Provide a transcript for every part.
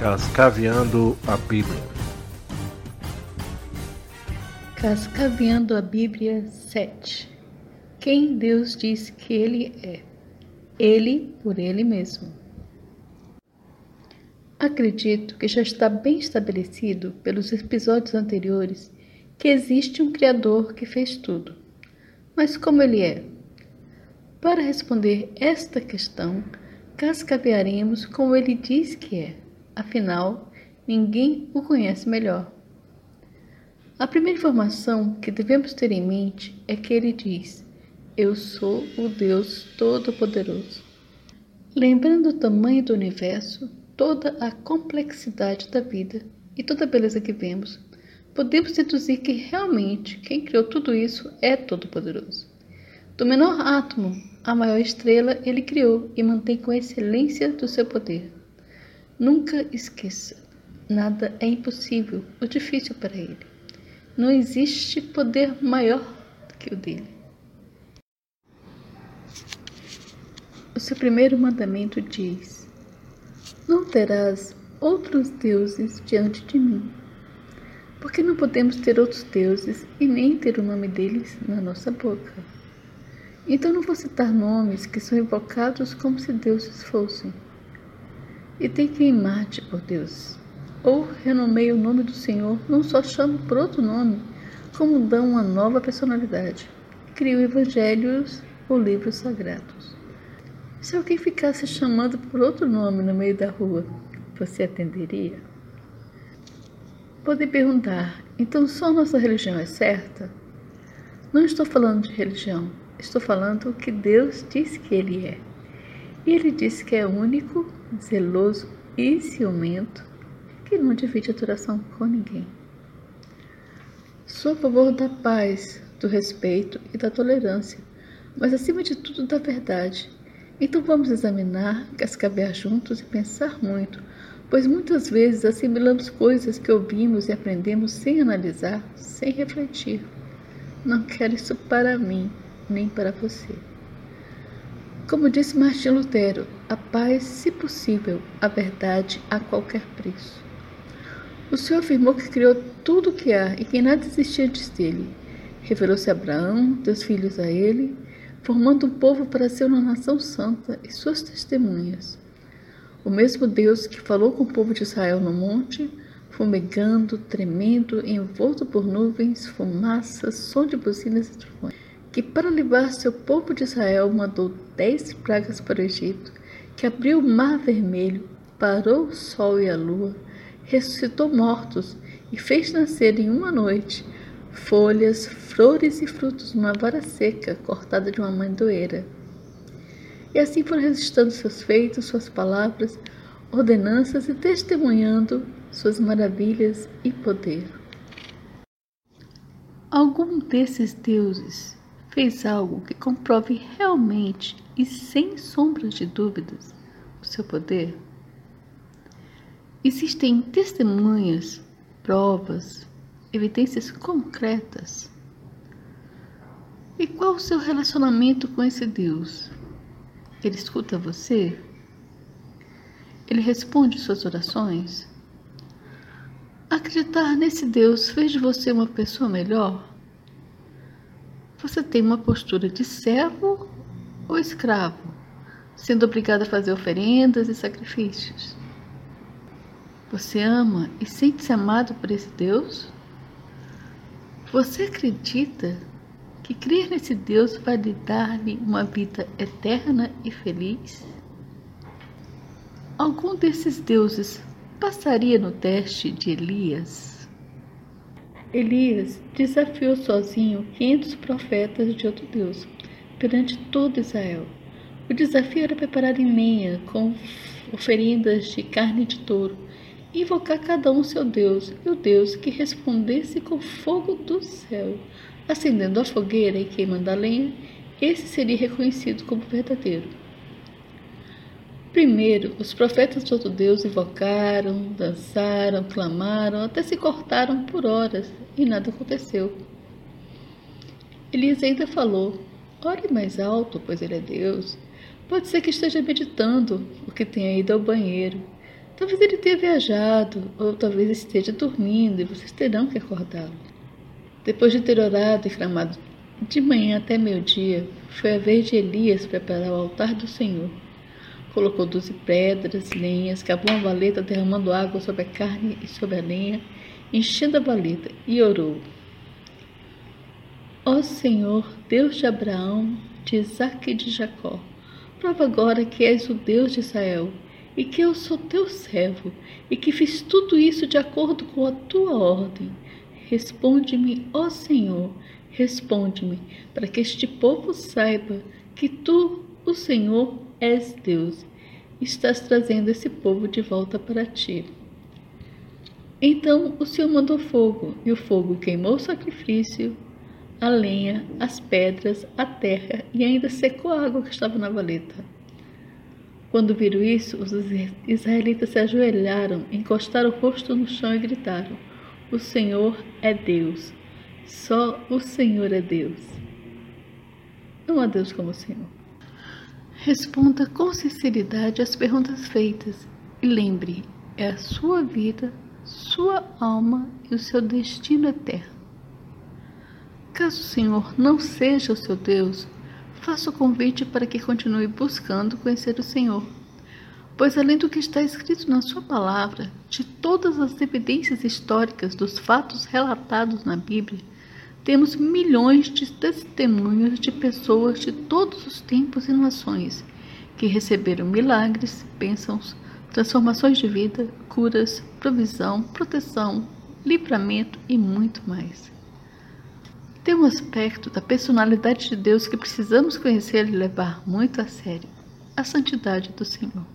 Cascaveando a Bíblia. Cascaveando a Bíblia 7. Quem Deus diz que Ele é? Ele por Ele mesmo. Acredito que já está bem estabelecido pelos episódios anteriores que existe um Criador que fez tudo. Mas como Ele é? Para responder esta questão, cascavearemos como Ele diz que é. Afinal, ninguém o conhece melhor. A primeira informação que devemos ter em mente é que ele diz: Eu sou o Deus Todo-Poderoso. Lembrando o tamanho do universo, toda a complexidade da vida e toda a beleza que vemos, podemos deduzir que realmente quem criou tudo isso é Todo-Poderoso. Do menor átomo à maior estrela, ele criou e mantém com excelência do seu poder. Nunca esqueça: nada é impossível ou difícil para ele. Não existe poder maior que o dele. O seu primeiro mandamento diz: Não terás outros deuses diante de mim. Porque não podemos ter outros deuses e nem ter o nome deles na nossa boca. Então não vou citar nomes que são invocados como se deuses fossem e tem que mate por Deus. Ou renomeie o nome do Senhor, não só chamo por outro nome, como dão uma nova personalidade. Crio evangelhos ou livros sagrados. Se alguém ficasse chamando por outro nome no meio da rua, você atenderia? Podem perguntar, então só nossa religião é certa? Não estou falando de religião, estou falando o que Deus diz que Ele é. E Ele diz que é único, zeloso e ciumento, que não divide adoração com ninguém. Sou a favor da paz, do respeito e da tolerância, mas acima de tudo da verdade. Então vamos examinar, cascabear juntos e pensar muito, pois muitas vezes assimilamos coisas que ouvimos e aprendemos sem analisar, sem refletir. Não quero isso para mim, nem para você. Como disse Martim Lutero, a paz, se possível, a verdade a qualquer preço. O Senhor afirmou que criou tudo o que há e que nada existia antes dele. Revelou-se a Abraão, teus filhos a ele, formando um povo para ser uma nação santa e suas testemunhas. O mesmo Deus que falou com o povo de Israel no monte, fumegando, tremendo, envolto por nuvens, fumaças, som de buzinas e trovões que para livrar seu povo de Israel mandou dez pragas para o Egito, que abriu o mar vermelho, parou o sol e a lua, ressuscitou mortos e fez nascer em uma noite folhas, flores e frutos numa vara seca cortada de uma mandoeira. E assim foram registrando seus feitos, suas palavras, ordenanças e testemunhando suas maravilhas e poder. Algum desses deuses fez algo que comprove realmente e sem sombras de dúvidas o seu poder? Existem testemunhas, provas, evidências concretas. E qual o seu relacionamento com esse Deus? Ele escuta você? Ele responde suas orações? Acreditar nesse Deus fez de você uma pessoa melhor? Você tem uma postura de servo ou escravo, sendo obrigado a fazer oferendas e sacrifícios. Você ama e sente-se amado por esse Deus? Você acredita que crer nesse Deus vai lhe dar-lhe uma vida eterna e feliz? Algum desses deuses passaria no teste de Elias? Elias desafiou sozinho 500 profetas de outro Deus perante todo Israel. O desafio era preparar lenha com oferendas de carne de touro, invocar cada um seu Deus e o Deus que respondesse com fogo do céu, acendendo a fogueira e queimando a lenha, esse seria reconhecido como verdadeiro. Primeiro, os profetas de outro Deus invocaram, dançaram, clamaram, até se cortaram por horas e nada aconteceu. Elias ainda falou: Ore mais alto, pois ele é Deus. Pode ser que esteja meditando, ou que tenha ido ao banheiro. Talvez ele tenha viajado, ou talvez esteja dormindo e vocês terão que acordá-lo. Depois de ter orado e clamado de manhã até meio-dia, foi a vez de Elias preparar o altar do Senhor. Colocou doze pedras, lenhas, cavou uma valeta derramando água sobre a carne e sobre a lenha, enchendo a valeta, e orou. Ó Senhor, Deus de Abraão, de Isaque e de Jacó, prova agora que és o Deus de Israel e que eu sou teu servo e que fiz tudo isso de acordo com a tua ordem. Responde-me, ó Senhor, responde-me, para que este povo saiba que tu, o Senhor, és Deus. Estás trazendo esse povo de volta para ti. Então o Senhor mandou fogo, e o fogo queimou o sacrifício, a lenha, as pedras, a terra e ainda secou a água que estava na valeta. Quando viram isso, os israelitas se ajoelharam, encostaram o rosto no chão e gritaram: O Senhor é Deus. Só o Senhor é Deus. Não há Deus como o Senhor. Responda com sinceridade às perguntas feitas e lembre: é a sua vida, sua alma e o seu destino eterno. Caso o Senhor não seja o seu Deus, faça o convite para que continue buscando conhecer o Senhor. Pois, além do que está escrito na Sua palavra, de todas as evidências históricas dos fatos relatados na Bíblia, temos milhões de testemunhos de pessoas de todos os tempos e nações que receberam milagres, bênçãos, transformações de vida, curas, provisão, proteção, livramento e muito mais. Tem um aspecto da personalidade de Deus que precisamos conhecer e levar muito a sério: a santidade do Senhor.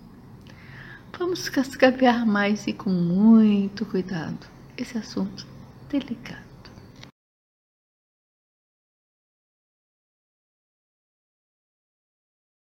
Vamos cascavear mais e com muito cuidado esse assunto delicado.